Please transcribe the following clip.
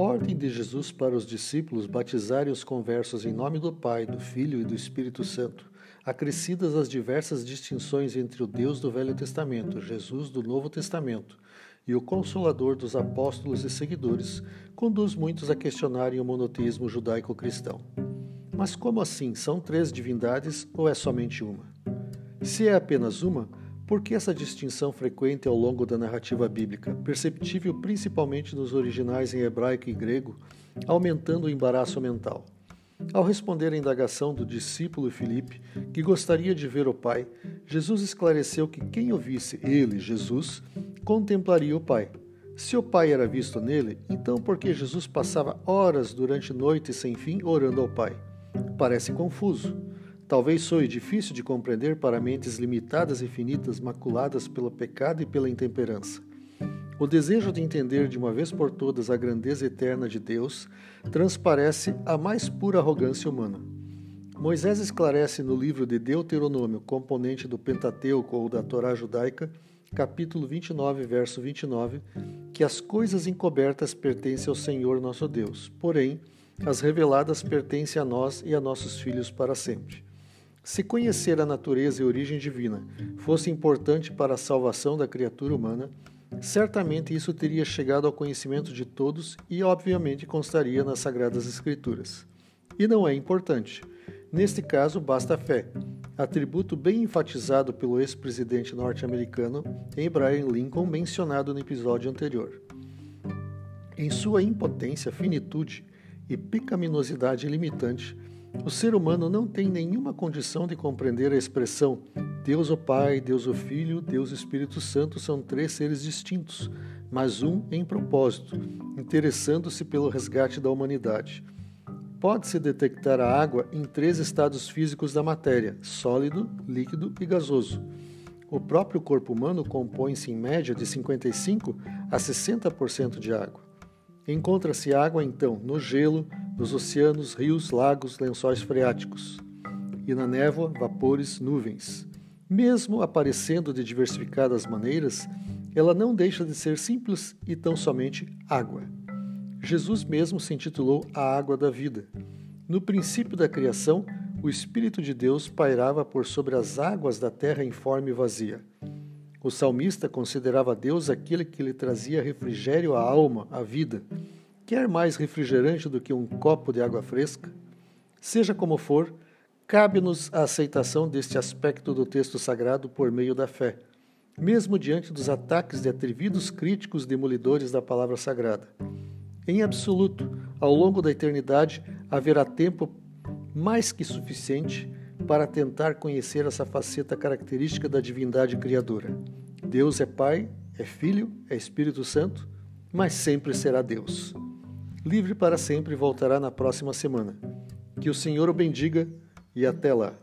ordem de Jesus para os discípulos batizarem os conversos em nome do Pai, do Filho e do Espírito Santo, acrescidas as diversas distinções entre o Deus do Velho Testamento, Jesus do Novo Testamento, e o Consolador dos apóstolos e seguidores, conduz muitos a questionarem o monoteísmo judaico-cristão. Mas como assim? São três divindades ou é somente uma? Se é apenas uma, por que essa distinção frequente ao longo da narrativa bíblica, perceptível principalmente nos originais em hebraico e grego, aumentando o embaraço mental? Ao responder à indagação do discípulo Filipe, que gostaria de ver o Pai, Jesus esclareceu que quem o visse, ele, Jesus, contemplaria o Pai. Se o Pai era visto nele, então por que Jesus passava horas durante noite sem fim orando ao Pai? Parece confuso. Talvez soe difícil de compreender para mentes limitadas e finitas, maculadas pelo pecado e pela intemperança. O desejo de entender de uma vez por todas a grandeza eterna de Deus transparece a mais pura arrogância humana. Moisés esclarece no livro de Deuteronômio, componente do Pentateuco ou da Torá judaica, capítulo 29, verso 29, que as coisas encobertas pertencem ao Senhor nosso Deus, porém, as reveladas pertencem a nós e a nossos filhos para sempre. Se conhecer a natureza e origem divina fosse importante para a salvação da criatura humana, certamente isso teria chegado ao conhecimento de todos e, obviamente, constaria nas Sagradas Escrituras. E não é importante. Neste caso, basta a fé, atributo bem enfatizado pelo ex-presidente norte-americano Abraham Lincoln, mencionado no episódio anterior. Em sua impotência, finitude e pecaminosidade limitante, o ser humano não tem nenhuma condição de compreender a expressão Deus o Pai, Deus o Filho, Deus o Espírito Santo são três seres distintos, mas um em propósito, interessando-se pelo resgate da humanidade. Pode-se detectar a água em três estados físicos da matéria: sólido, líquido e gasoso. O próprio corpo humano compõe-se em média de 55 a 60% de água. Encontra-se água, então, no gelo, nos oceanos, rios, lagos, lençóis freáticos, e na névoa, vapores, nuvens. Mesmo aparecendo de diversificadas maneiras, ela não deixa de ser simples e tão somente água. Jesus mesmo se intitulou a água da vida. No princípio da criação, o Espírito de Deus pairava por sobre as águas da terra informe e vazia. O salmista considerava Deus aquele que lhe trazia refrigério à alma, à vida. Quer mais refrigerante do que um copo de água fresca? Seja como for, cabe-nos a aceitação deste aspecto do texto sagrado por meio da fé, mesmo diante dos ataques de atrevidos críticos demolidores da palavra sagrada. Em absoluto, ao longo da eternidade, haverá tempo mais que suficiente para tentar conhecer essa faceta característica da divindade criadora. Deus é Pai, é Filho, é Espírito Santo, mas sempre será Deus livre para sempre, voltará na próxima semana. Que o Senhor o bendiga e até lá.